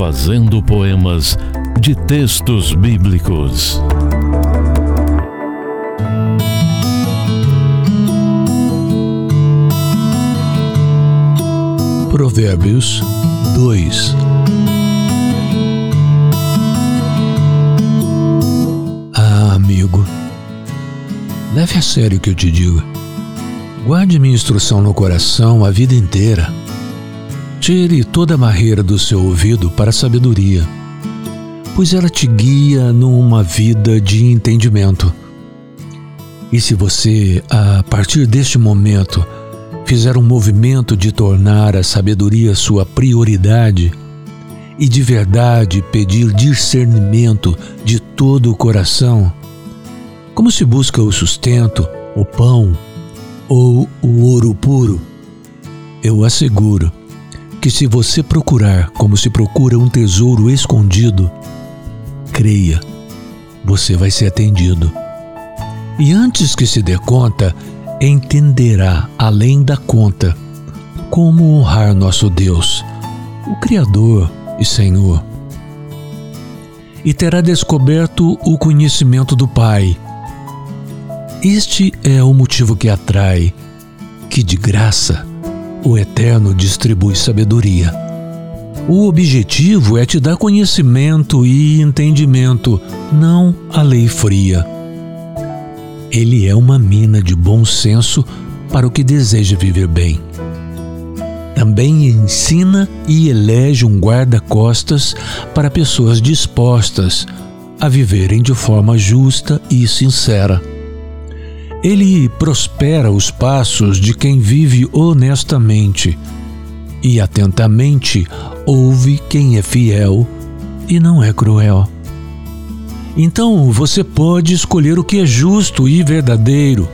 Fazendo poemas de textos bíblicos. Provérbios 2 Ah, amigo, leve a sério o que eu te digo. Guarde minha instrução no coração a vida inteira. Tire toda a barreira do seu ouvido para a sabedoria, pois ela te guia numa vida de entendimento. E se você, a partir deste momento, fizer um movimento de tornar a sabedoria sua prioridade e de verdade pedir discernimento de todo o coração, como se busca o sustento, o pão ou o ouro puro, eu asseguro que se você procurar como se procura um tesouro escondido, creia, você vai ser atendido. E antes que se dê conta, entenderá além da conta como honrar nosso Deus, o Criador e Senhor. E terá descoberto o conhecimento do Pai. Este é o motivo que atrai, que de graça o Eterno distribui sabedoria. O objetivo é te dar conhecimento e entendimento, não a lei fria ele é uma mina de bom senso para o que deseja viver bem. Também ensina e elege um guarda-costas para pessoas dispostas a viverem de forma justa e sincera. Ele prospera os passos de quem vive honestamente e atentamente ouve quem é fiel e não é cruel. Então você pode escolher o que é justo e verdadeiro,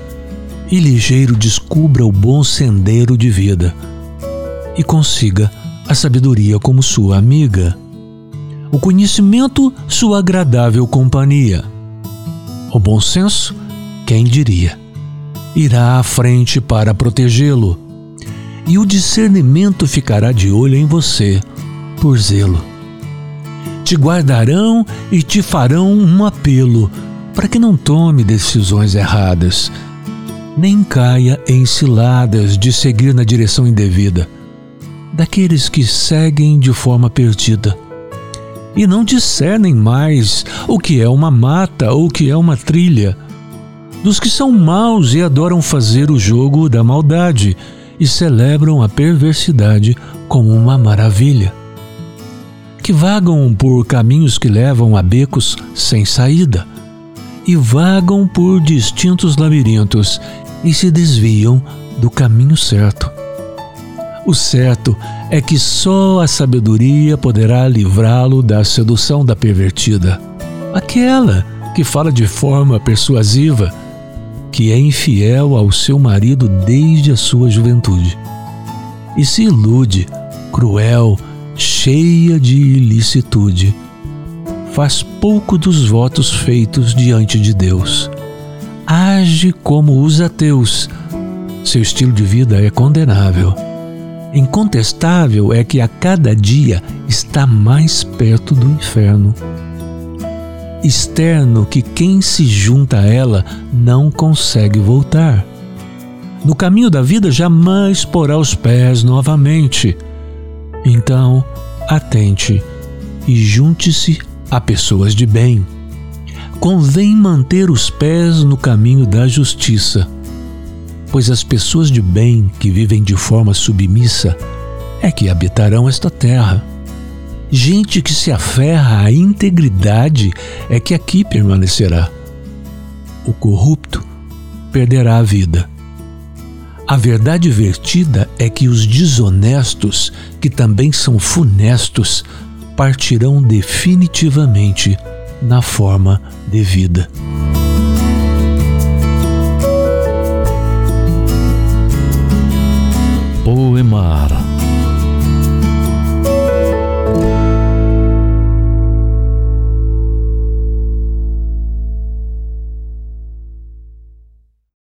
e ligeiro descubra o bom sendeiro de vida, e consiga a sabedoria como sua amiga, o conhecimento sua agradável companhia, o bom senso, quem diria, irá à frente para protegê-lo, e o discernimento ficará de olho em você por zelo. Te guardarão e te farão um apelo para que não tome decisões erradas, nem caia em ciladas de seguir na direção indevida, daqueles que seguem de forma perdida. E não discernem mais o que é uma mata ou o que é uma trilha, dos que são maus e adoram fazer o jogo da maldade e celebram a perversidade como uma maravilha que vagam por caminhos que levam a becos sem saída, e vagam por distintos labirintos e se desviam do caminho certo. O certo é que só a sabedoria poderá livrá-lo da sedução da pervertida, aquela que fala de forma persuasiva, que é infiel ao seu marido desde a sua juventude, e se ilude, cruel, cheia de ilicitude, faz pouco dos votos feitos diante de Deus. Age como os ateus. Seu estilo de vida é condenável. Incontestável é que a cada dia está mais perto do inferno. Externo que quem se junta a ela não consegue voltar. No caminho da vida jamais porá os pés novamente então, atente e junte-se a pessoas de bem. Convém manter os pés no caminho da justiça, pois as pessoas de bem que vivem de forma submissa é que habitarão esta terra. Gente que se aferra à integridade é que aqui permanecerá. O corrupto perderá a vida. A verdade vertida é que os desonestos, que também são funestos, partirão definitivamente na forma de vida.